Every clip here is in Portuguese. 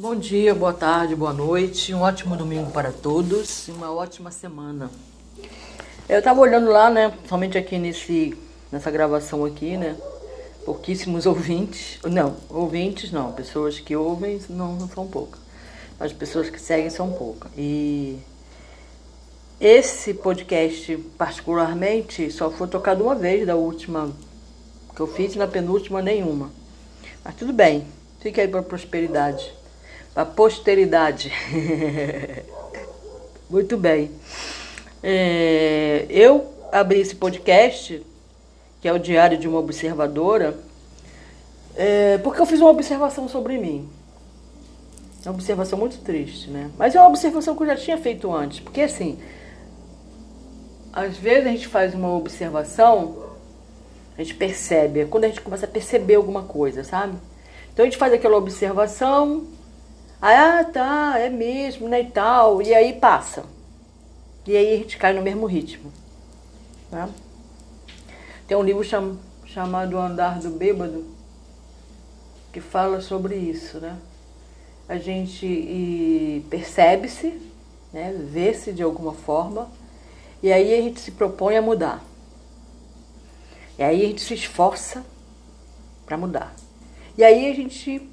Bom dia, boa tarde, boa noite, um ótimo domingo para todos e uma ótima semana. Eu estava olhando lá, né, somente aqui nesse, nessa gravação aqui, né, pouquíssimos ouvintes, não, ouvintes não, pessoas que ouvem não, não são poucas, as pessoas que seguem são poucas. E esse podcast, particularmente, só foi tocado uma vez da última que eu fiz, na penúltima nenhuma. Mas tudo bem, fica aí para prosperidade para a posteridade. Muito bem. É, eu abri esse podcast, que é o Diário de uma Observadora, é, porque eu fiz uma observação sobre mim. Uma observação muito triste, né? Mas é uma observação que eu já tinha feito antes. Porque, assim, às vezes a gente faz uma observação, a gente percebe, é quando a gente começa a perceber alguma coisa, sabe? Então a gente faz aquela observação, ah, tá, é mesmo, né, e tal. E aí passa. E aí a gente cai no mesmo ritmo. Né? Tem um livro cham, chamado O Andar do Bêbado que fala sobre isso, né? A gente percebe-se, né, vê-se de alguma forma, e aí a gente se propõe a mudar. E aí a gente se esforça para mudar. E aí a gente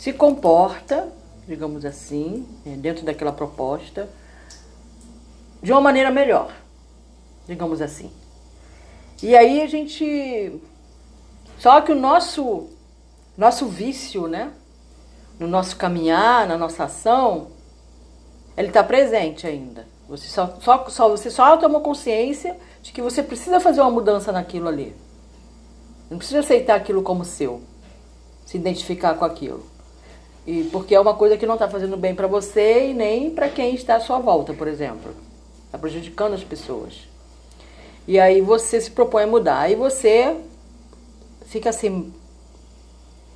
se comporta, digamos assim, né, dentro daquela proposta, de uma maneira melhor, digamos assim. E aí a gente. Só que o nosso, nosso vício, né? No nosso caminhar, na nossa ação, ele está presente ainda. Você só, só, só, você só tomou consciência de que você precisa fazer uma mudança naquilo ali. Não precisa aceitar aquilo como seu, se identificar com aquilo. E porque é uma coisa que não está fazendo bem para você e nem para quem está à sua volta, por exemplo. Está prejudicando as pessoas. E aí você se propõe a mudar. Aí você fica assim,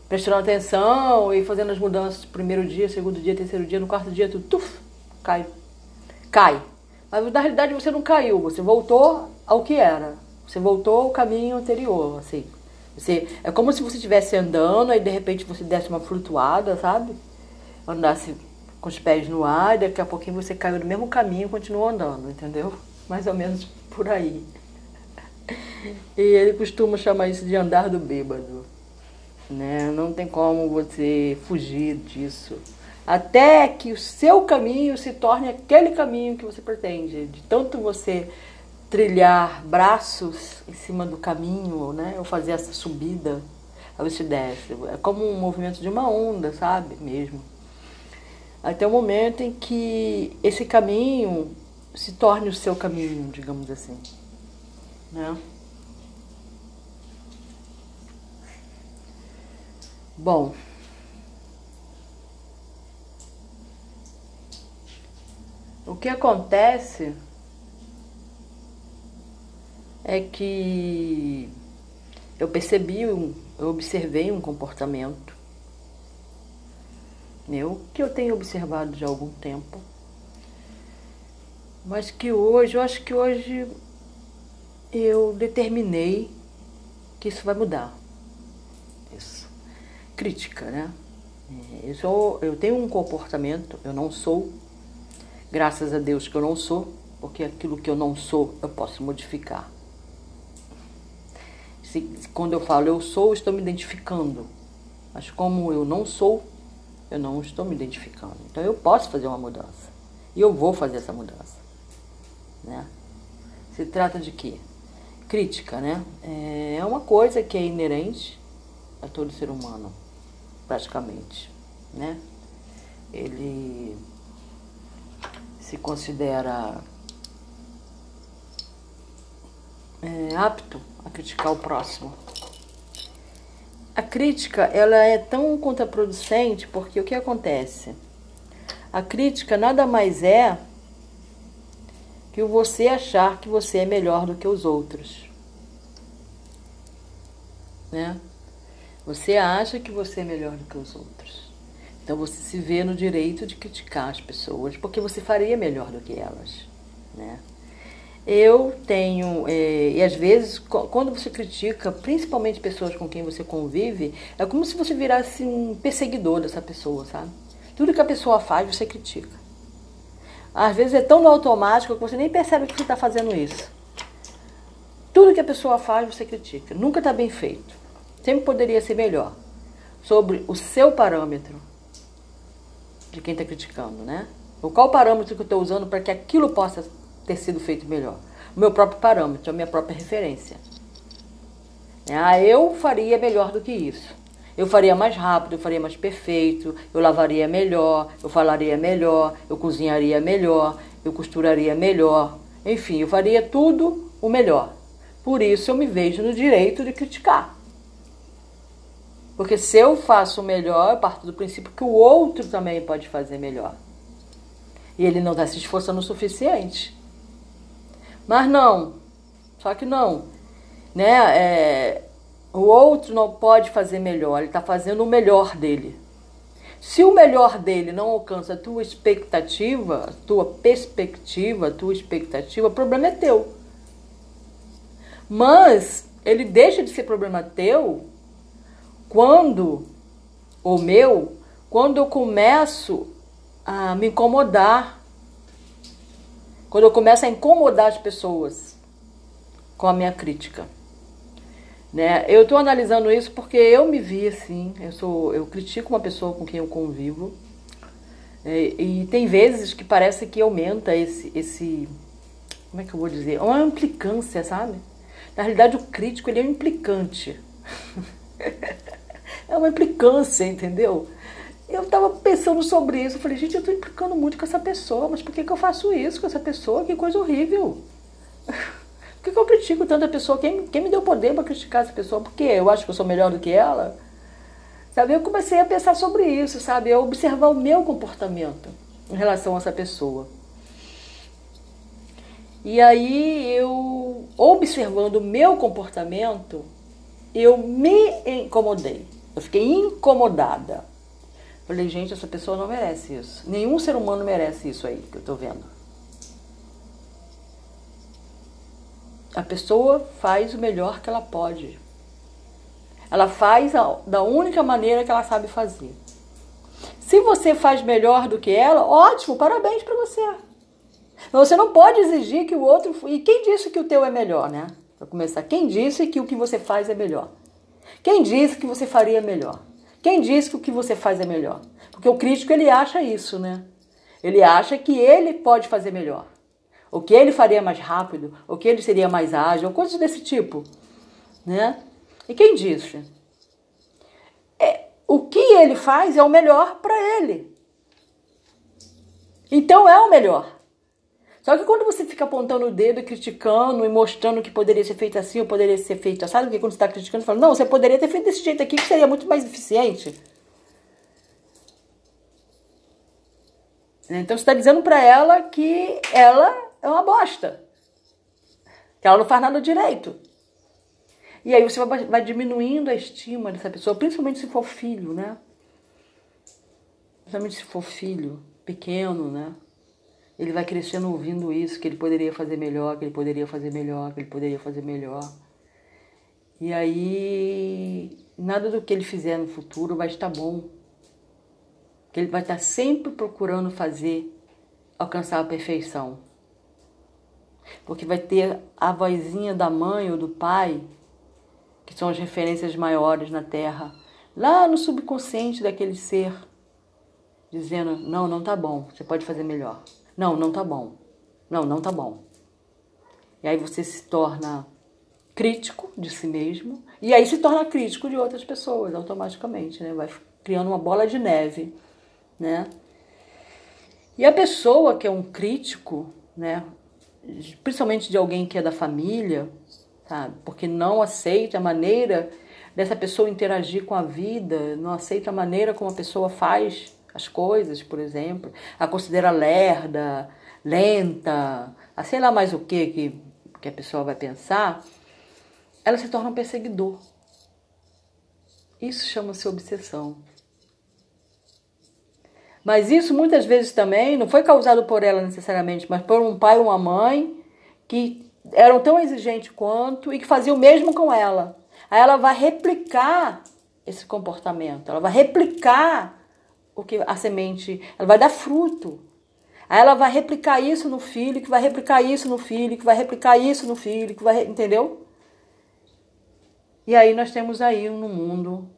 prestando atenção e fazendo as mudanças primeiro dia, segundo dia, terceiro dia, no quarto dia, tudo tuf, cai. Cai. Mas na realidade você não caiu, você voltou ao que era. Você voltou ao caminho anterior, assim. Você, é como se você estivesse andando e de repente você desse uma flutuada, sabe? Andasse com os pés no ar e daqui a pouquinho você caiu no mesmo caminho e continuou andando, entendeu? Mais ou menos por aí. E ele costuma chamar isso de andar do bêbado. Né? Não tem como você fugir disso. Até que o seu caminho se torne aquele caminho que você pretende. De tanto você trilhar braços em cima do caminho, né? Ou fazer essa subida, aí você desce. É como um movimento de uma onda, sabe? Mesmo. Até o momento em que esse caminho se torne o seu caminho, digamos assim. Né? Bom. O que acontece é que eu percebi, eu observei um comportamento meu que eu tenho observado de algum tempo, mas que hoje, eu acho que hoje eu determinei que isso vai mudar. Isso. Crítica, né? É, eu, sou, eu tenho um comportamento, eu não sou, graças a Deus que eu não sou, porque aquilo que eu não sou eu posso modificar. Se, quando eu falo eu sou, estou me identificando. Mas como eu não sou, eu não estou me identificando. Então eu posso fazer uma mudança. E eu vou fazer essa mudança. Né? Se trata de quê? Crítica, né? É uma coisa que é inerente a todo ser humano, praticamente, né? Ele se considera é, apto a criticar o próximo. A crítica ela é tão contraproducente porque o que acontece? A crítica nada mais é que você achar que você é melhor do que os outros. Né? Você acha que você é melhor do que os outros. Então você se vê no direito de criticar as pessoas porque você faria melhor do que elas, né? Eu tenho, é, e às vezes, quando você critica, principalmente pessoas com quem você convive, é como se você virasse um perseguidor dessa pessoa, sabe? Tudo que a pessoa faz, você critica. Às vezes é tão no automático que você nem percebe que você está fazendo isso. Tudo que a pessoa faz, você critica. Nunca está bem feito. Sempre poderia ser melhor. Sobre o seu parâmetro de quem está criticando, né? Ou qual parâmetro que eu estou usando para que aquilo possa ter sido feito melhor? O meu próprio parâmetro, a minha própria referência. Ah, eu faria melhor do que isso. Eu faria mais rápido, eu faria mais perfeito, eu lavaria melhor, eu falaria melhor, eu cozinharia melhor, eu costuraria melhor. Enfim, eu faria tudo o melhor. Por isso eu me vejo no direito de criticar. Porque se eu faço melhor, eu parto do princípio que o outro também pode fazer melhor. E ele não está se esforçando o suficiente. Mas não, só que não. Né? É, o outro não pode fazer melhor, ele está fazendo o melhor dele. Se o melhor dele não alcança a tua expectativa, a tua perspectiva, a tua expectativa, o problema é teu. Mas ele deixa de ser problema teu quando, o meu, quando eu começo a me incomodar, quando eu começo a incomodar as pessoas com a minha crítica. Né? Eu estou analisando isso porque eu me vi assim, eu, sou, eu critico uma pessoa com quem eu convivo, é, e tem vezes que parece que aumenta esse, esse, como é que eu vou dizer, uma implicância, sabe? Na realidade, o crítico ele é um implicante. é uma implicância, entendeu? Eu estava pensando sobre isso, eu falei, gente, eu estou implicando muito com essa pessoa, mas por que, que eu faço isso com essa pessoa? Que coisa horrível. Por que, que eu critico tanto a pessoa? Quem, quem me deu poder para criticar essa pessoa? Porque eu acho que eu sou melhor do que ela? Sabe, eu comecei a pensar sobre isso, sabe? A observar o meu comportamento em relação a essa pessoa. E aí eu, observando o meu comportamento, eu me incomodei. Eu fiquei incomodada. Falei, gente, essa pessoa não merece isso. Nenhum ser humano merece isso aí que eu tô vendo. A pessoa faz o melhor que ela pode. Ela faz a, da única maneira que ela sabe fazer. Se você faz melhor do que ela, ótimo, parabéns para você. Você não pode exigir que o outro. E quem disse que o teu é melhor, né? Para começar, quem disse que o que você faz é melhor? Quem disse que você faria melhor? Quem disse que o que você faz é melhor? Porque o crítico ele acha isso, né? Ele acha que ele pode fazer melhor o que ele faria mais rápido, o que ele seria mais ágil, coisas desse tipo, né? E quem disse? É, o que ele faz é o melhor para ele. Então é o melhor. Só que quando você fica apontando o dedo e criticando e mostrando que poderia ser feito assim ou poderia ser feito assim, que quando você está criticando, você fala, não, você poderia ter feito desse jeito aqui que seria muito mais eficiente. Então você está dizendo para ela que ela é uma bosta. Que ela não faz nada direito. E aí você vai, vai diminuindo a estima dessa pessoa, principalmente se for filho, né? Principalmente se for filho pequeno, né? Ele vai crescendo ouvindo isso, que ele poderia fazer melhor, que ele poderia fazer melhor, que ele poderia fazer melhor. E aí, nada do que ele fizer no futuro vai estar bom. Que ele vai estar sempre procurando fazer, alcançar a perfeição. Porque vai ter a vozinha da mãe ou do pai, que são as referências maiores na Terra, lá no subconsciente daquele ser, dizendo: não, não tá bom, você pode fazer melhor. Não, não tá bom. Não, não tá bom. E aí você se torna crítico de si mesmo e aí se torna crítico de outras pessoas automaticamente, né? Vai criando uma bola de neve, né? E a pessoa que é um crítico, né? principalmente de alguém que é da família, sabe? Porque não aceita a maneira dessa pessoa interagir com a vida, não aceita a maneira como a pessoa faz as coisas, por exemplo, a considera lerda, lenta, a sei lá mais o que que, que a pessoa vai pensar, ela se torna um perseguidor. Isso chama-se obsessão. Mas isso muitas vezes também não foi causado por ela necessariamente, mas por um pai ou uma mãe que eram tão exigentes quanto e que faziam o mesmo com ela. Aí ela vai replicar esse comportamento, ela vai replicar o que a semente, ela vai dar fruto. Aí ela vai replicar isso no filho, que vai replicar isso no filho, que vai replicar isso no filho, que vai, entendeu? E aí nós temos aí no mundo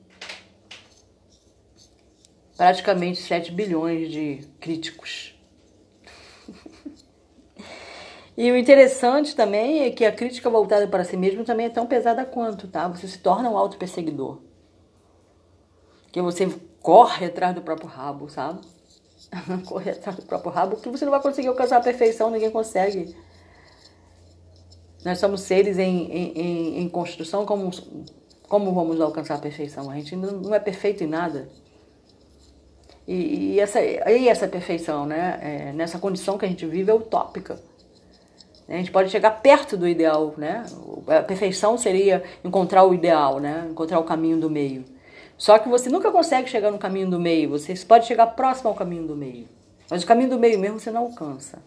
praticamente 7 bilhões de críticos. E o interessante também é que a crítica voltada para si mesmo também é tão pesada quanto, tá? Você se torna um auto-perseguidor. Que você corre atrás do próprio rabo, sabe? corre atrás do próprio rabo, que você não vai conseguir alcançar a perfeição, ninguém consegue. Nós somos seres em, em, em construção, como, como vamos alcançar a perfeição? A gente não é perfeito em nada. E, e essa, e essa perfeição, né? É, nessa condição que a gente vive é utópica. A gente pode chegar perto do ideal, né? A perfeição seria encontrar o ideal, né? Encontrar o caminho do meio. Só que você nunca consegue chegar no caminho do meio. Você pode chegar próximo ao caminho do meio. Mas o caminho do meio mesmo você não alcança.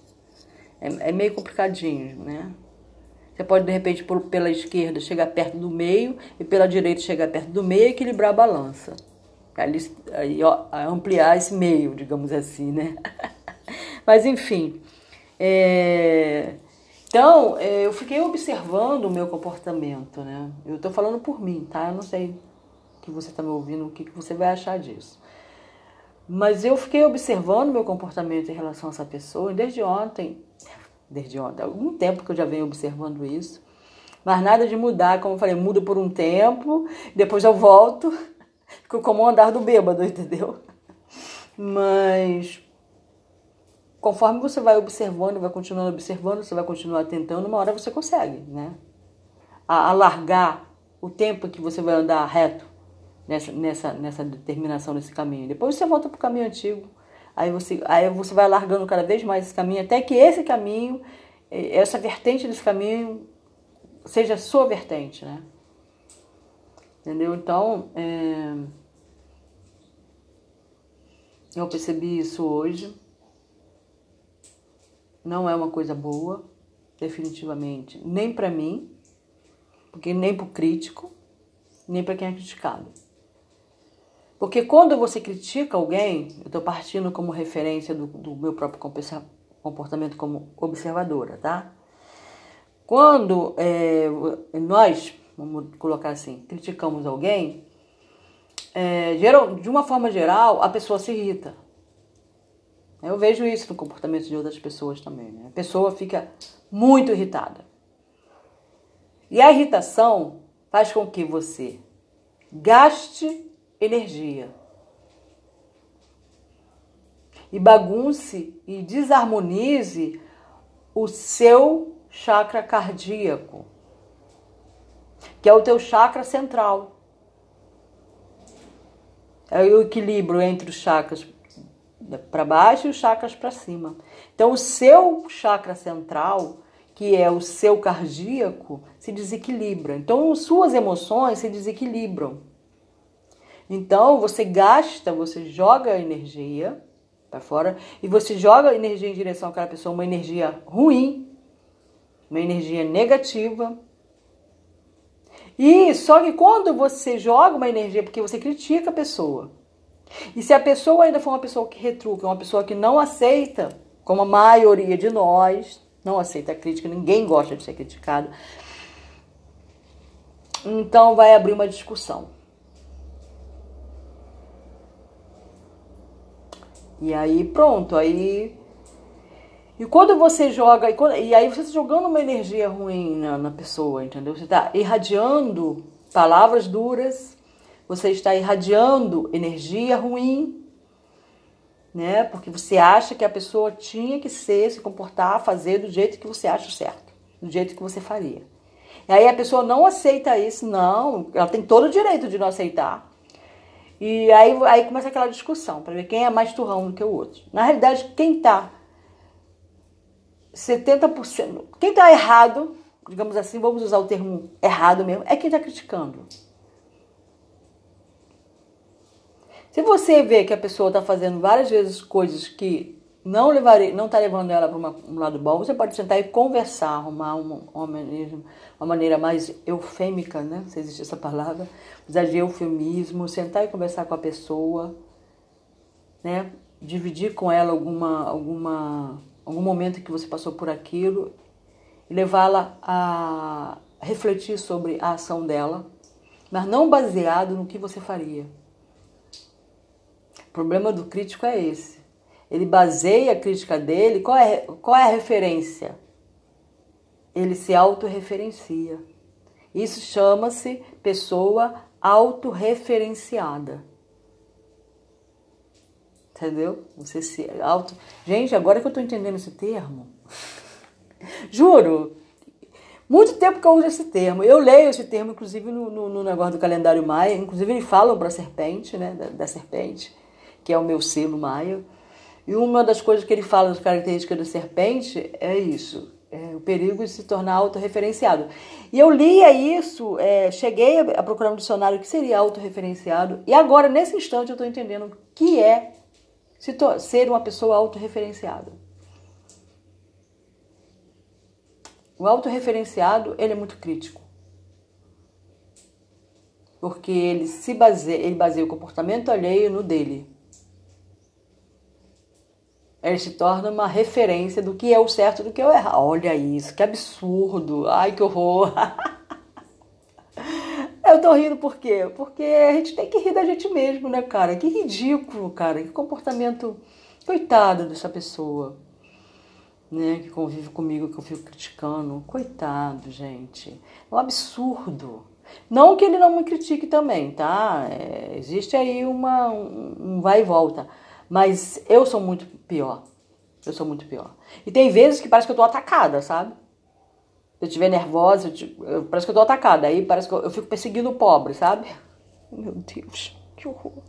É, é meio complicadinho, né? Você pode, de repente, por, pela esquerda chegar perto do meio e pela direita chegar perto do meio e equilibrar a balança. Ali, aí, ó, ampliar esse meio, digamos assim, né? Mas, enfim. É... Então, é, eu fiquei observando o meu comportamento, né? Eu estou falando por mim, tá? Eu não sei que você está me ouvindo, o que, que você vai achar disso. Mas eu fiquei observando meu comportamento em relação a essa pessoa, e desde ontem, desde ontem, há algum tempo que eu já venho observando isso, mas nada de mudar, como eu falei, mudo por um tempo, depois eu volto, fico como o andar do bêbado, entendeu? Mas conforme você vai observando, vai continuando observando, você vai continuar tentando, uma hora você consegue, né? alargar o tempo que você vai andar reto nessa, nessa, nessa determinação desse caminho. Depois você volta para o caminho antigo, aí você, aí você vai largando cada vez mais esse caminho, até que esse caminho, essa vertente desse caminho, seja a sua vertente, né? Entendeu? Então, é... eu percebi isso hoje não é uma coisa boa, definitivamente, nem para mim, porque nem para o crítico, nem para quem é criticado. Porque quando você critica alguém, eu estou partindo como referência do, do meu próprio comportamento como observadora, tá? Quando é, nós, vamos colocar assim, criticamos alguém, é, geral, de uma forma geral, a pessoa se irrita. Eu vejo isso no comportamento de outras pessoas também. Né? A pessoa fica muito irritada. E a irritação faz com que você gaste energia e bagunce e desarmonize o seu chakra cardíaco, que é o teu chakra central. É o equilíbrio entre os chakras para baixo e os chakras para cima. Então, o seu chakra central, que é o seu cardíaco, se desequilibra. Então, suas emoções se desequilibram. Então, você gasta, você joga energia para fora e você joga energia em direção àquela pessoa, uma energia ruim, uma energia negativa. E só que quando você joga uma energia porque você critica a pessoa, e se a pessoa ainda for uma pessoa que retruca, uma pessoa que não aceita, como a maioria de nós, não aceita a crítica, ninguém gosta de ser criticado, então vai abrir uma discussão. E aí pronto, aí. E quando você joga, e, quando, e aí você está jogando uma energia ruim na, na pessoa, entendeu? Você está irradiando palavras duras, você está irradiando energia ruim, né? Porque você acha que a pessoa tinha que ser, se comportar, fazer do jeito que você acha certo, do jeito que você faria. E aí a pessoa não aceita isso, não, ela tem todo o direito de não aceitar. E aí, aí começa aquela discussão para ver quem é mais turrão do que o outro. Na realidade, quem está 70%, quem está errado, digamos assim, vamos usar o termo errado mesmo, é quem está criticando. Se você vê que a pessoa está fazendo várias vezes coisas que não levarei, não está levando ela para um lado bom, você pode sentar e conversar, arrumar uma, uma, uma maneira mais eufêmica, né? Se existe essa palavra, usar de eufemismo, sentar e conversar com a pessoa, né? Dividir com ela alguma, alguma, algum momento que você passou por aquilo e levá-la a refletir sobre a ação dela, mas não baseado no que você faria. O problema do crítico é esse. Ele baseia a crítica dele, qual é, qual é a referência? Ele se autorreferencia. Isso chama-se pessoa autorreferenciada. Entendeu? Você se auto. Gente, agora que eu tô entendendo esse termo. Juro. Muito tempo que eu uso esse termo. Eu leio esse termo, inclusive, no, no, no negócio do calendário maia. Inclusive, eles falam para a serpente, né? Da, da, serpente, que é o meu selo maia. E uma das coisas que ele fala das características da serpente é isso. É o perigo de se tornar autorreferenciado. E eu lia isso, é, cheguei a procurar um dicionário que seria autorreferenciado, e agora, nesse instante, eu estou entendendo o que é ser uma pessoa autorreferenciada. O autorreferenciado, ele é muito crítico. Porque ele se baseia, ele baseia o comportamento alheio no dele. Ele se torna uma referência do que é o certo do que é o errado. Olha isso, que absurdo. Ai, que horror. Eu tô rindo por quê? Porque a gente tem que rir da gente mesmo, né, cara? Que ridículo, cara. Que comportamento. Coitado dessa pessoa, né? Que convive comigo, que eu fico criticando. Coitado, gente. É um absurdo. Não que ele não me critique também, tá? É, existe aí uma, um, um vai e volta. Mas eu sou muito pior. Eu sou muito pior. E tem vezes que parece que eu tô atacada, sabe? Se eu estiver nervosa, eu, eu, parece que eu tô atacada. Aí parece que eu, eu fico perseguindo o pobre, sabe? Meu Deus, que horror.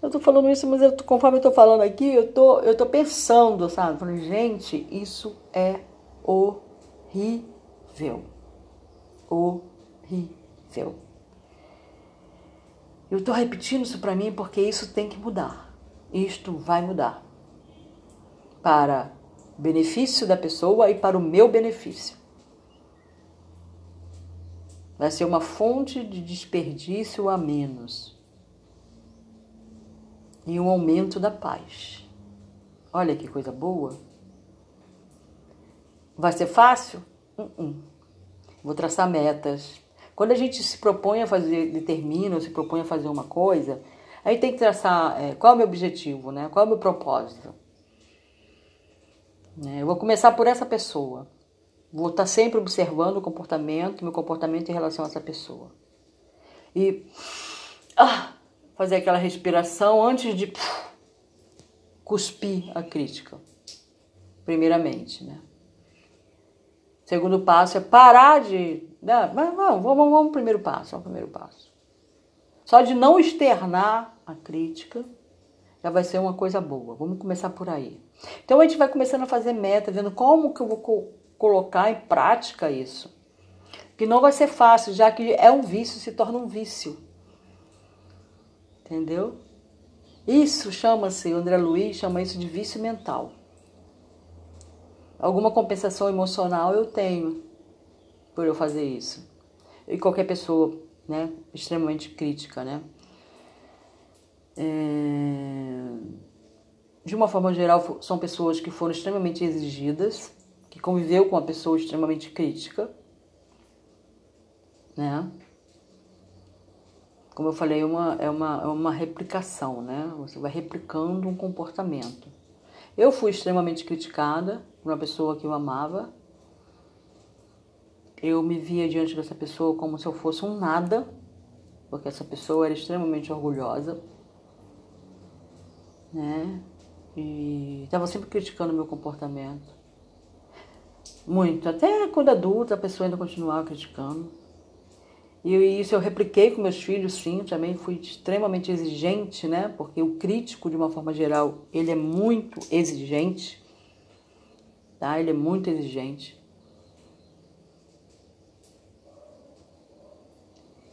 Eu tô falando isso, mas eu, conforme eu tô falando aqui, eu tô, eu tô pensando, sabe? Falando, gente, isso é horrível. Horrível. Eu tô repetindo isso para mim porque isso tem que mudar. Isto vai mudar. Para benefício da pessoa e para o meu benefício. Vai ser uma fonte de desperdício a menos e um aumento da paz. Olha que coisa boa. Vai ser fácil? Uh -uh. Vou traçar metas. Quando a gente se propõe a fazer, determina ou se propõe a fazer uma coisa, aí tem que traçar é, qual é o meu objetivo, né? qual é o meu propósito. É, eu vou começar por essa pessoa. Vou estar sempre observando o comportamento, meu comportamento em relação a essa pessoa. E ah, fazer aquela respiração antes de cuspir a crítica. Primeiramente, né? Segundo passo é parar de. Né? Vamos, vamos, vamos, vamos primeiro passo, vamos primeiro passo. Só de não externar a crítica já vai ser uma coisa boa. Vamos começar por aí. Então a gente vai começando a fazer meta, vendo como que eu vou co colocar em prática isso. Que não vai ser fácil, já que é um vício, se torna um vício. Entendeu? Isso chama-se, André Luiz chama isso de vício mental. Alguma compensação emocional eu tenho por eu fazer isso. E qualquer pessoa, né, extremamente crítica, né? É... De uma forma geral, são pessoas que foram extremamente exigidas, que conviveu com uma pessoa extremamente crítica, né? Como eu falei, é uma, é uma, é uma replicação, né? Você vai replicando um comportamento. Eu fui extremamente criticada por uma pessoa que eu amava. Eu me via diante dessa pessoa como se eu fosse um nada, porque essa pessoa era extremamente orgulhosa né? E estava sempre criticando o meu comportamento. Muito. Até quando adulta, a pessoa ainda continuava criticando. E isso eu repliquei com meus filhos, sim. Também fui extremamente exigente, né? Porque o crítico, de uma forma geral, ele é muito exigente. Tá? Ele é muito exigente.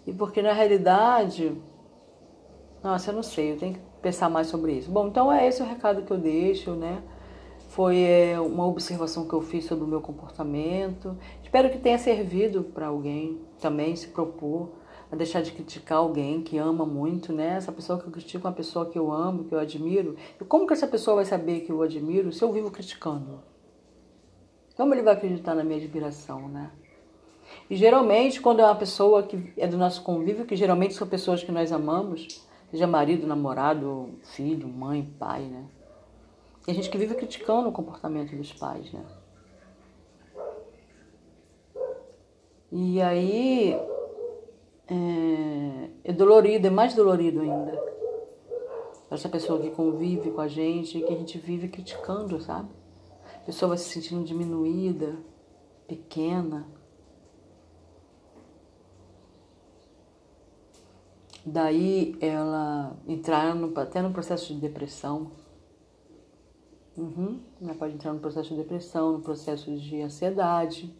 E porque na realidade, nossa, eu não sei, eu tenho que pensar mais sobre isso. Bom, então é esse o recado que eu deixo, né? Foi é, uma observação que eu fiz sobre o meu comportamento. Espero que tenha servido para alguém também se propor a deixar de criticar alguém que ama muito, né? Essa pessoa que eu critico é uma pessoa que eu amo, que eu admiro. E como que essa pessoa vai saber que eu admiro se eu vivo criticando? Como ele vai acreditar na minha admiração, né? E geralmente, quando é uma pessoa que é do nosso convívio, que geralmente são pessoas que nós amamos, seja marido, namorado, filho, mãe, pai, né? Tem gente que vive criticando o comportamento dos pais, né? E aí é, é dolorido, é mais dolorido ainda. Essa pessoa que convive com a gente, que a gente vive criticando, sabe? A pessoa vai se sentindo diminuída, pequena. Daí ela entrar no, até no processo de depressão. Uhum. Ela pode entrar no processo de depressão, no processo de ansiedade,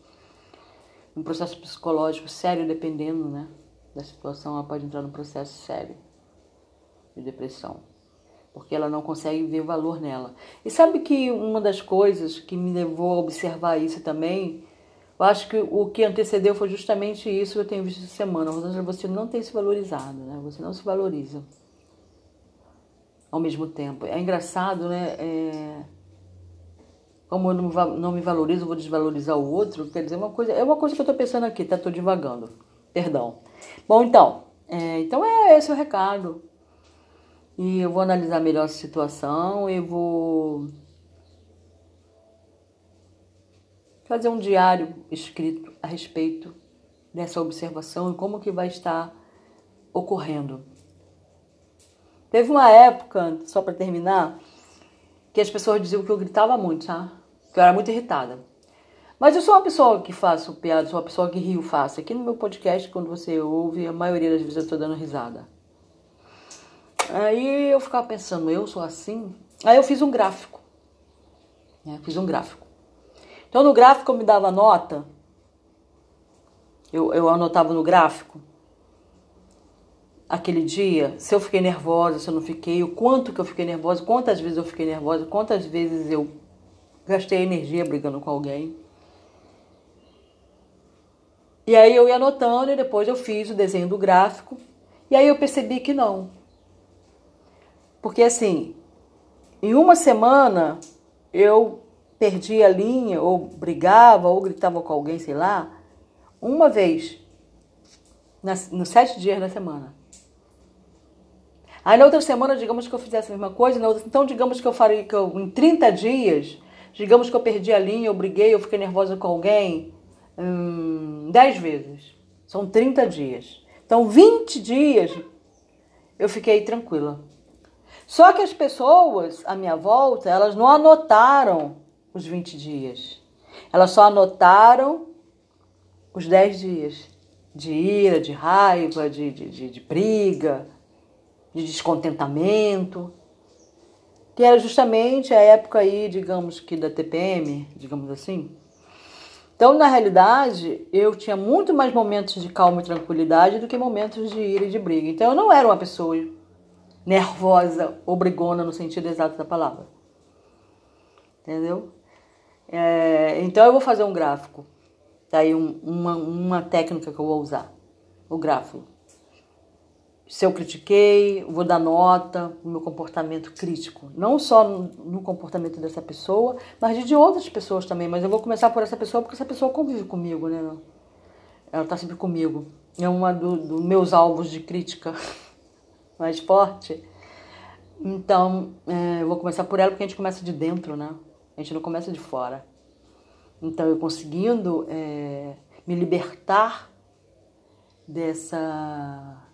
um processo psicológico sério, dependendo né, da situação, ela pode entrar no processo sério de depressão. Porque ela não consegue ver valor nela. E sabe que uma das coisas que me levou a observar isso também eu acho que o que antecedeu foi justamente isso que eu tenho visto essa semana. Rosângela, você não tem se valorizado, né? Você não se valoriza ao mesmo tempo. É engraçado, né? É... Como eu não me valorizo, vou desvalorizar o outro. Quer dizer, uma coisa, é uma coisa que eu estou pensando aqui, tá? Estou divagando. Perdão. Bom, então, é, então é esse o recado. E eu vou analisar melhor a situação e vou fazer um diário escrito a respeito dessa observação e como que vai estar ocorrendo. Teve uma época, só para terminar, que as pessoas diziam que eu gritava muito, tá? Que eu era muito irritada. Mas eu sou uma pessoa que faço piada, sou uma pessoa que rio fácil. Aqui no meu podcast, quando você ouve, a maioria das vezes eu tô dando risada. Aí eu ficava pensando, eu sou assim? Aí eu fiz um gráfico. Né? Fiz um gráfico. Então no gráfico eu me dava nota, eu, eu anotava no gráfico aquele dia, se eu fiquei nervosa, se eu não fiquei, o quanto que eu fiquei nervosa, quantas vezes eu fiquei nervosa, quantas vezes eu gastei energia brigando com alguém. E aí eu ia anotando e depois eu fiz o desenho do gráfico. E aí eu percebi que não. Porque assim, em uma semana eu perdia a linha, ou brigava, ou gritava com alguém, sei lá, uma vez nas, nos sete dias da semana. Aí na outra semana, digamos que eu fizesse a mesma coisa, outra, então digamos que eu faria que eu, em 30 dias, digamos que eu perdi a linha, eu briguei, eu fiquei nervosa com alguém, hum, 10 vezes. São 30 dias. Então 20 dias eu fiquei tranquila. Só que as pessoas à minha volta, elas não anotaram os 20 dias. Elas só anotaram os 10 dias de ira, de raiva, de, de, de, de briga, de descontentamento, que era justamente a época aí, digamos que da TPM, digamos assim. Então, na realidade, eu tinha muito mais momentos de calma e tranquilidade do que momentos de ira e de briga. Então, eu não era uma pessoa nervosa ou brigona no sentido exato da palavra. Entendeu? É, então eu vou fazer um gráfico. Daí um, uma, uma técnica que eu vou usar. O gráfico. Se eu critiquei, vou dar nota no meu comportamento crítico. Não só no, no comportamento dessa pessoa, mas de outras pessoas também. Mas eu vou começar por essa pessoa porque essa pessoa convive comigo, né? Ela está sempre comigo. É uma dos do meus alvos de crítica mais forte. Então, é, eu vou começar por ela porque a gente começa de dentro, né? A gente não começa de fora. Então, eu conseguindo é, me libertar dessa,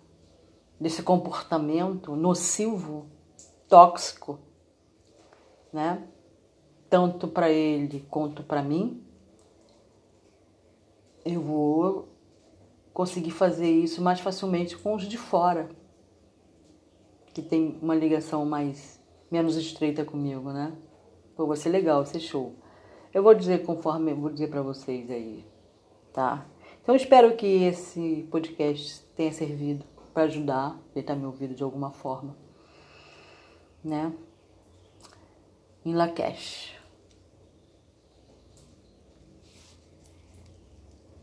desse comportamento nocivo, tóxico, né? Tanto para ele quanto para mim, eu vou conseguir fazer isso mais facilmente com os de fora, que tem uma ligação mais menos estreita comigo, né? Pô, vai ser legal, vai ser show. Eu vou dizer conforme eu vou dizer para vocês aí, tá? Então espero que esse podcast tenha servido para ajudar, quem tá me ouvindo de alguma forma. né? Em Lakesh.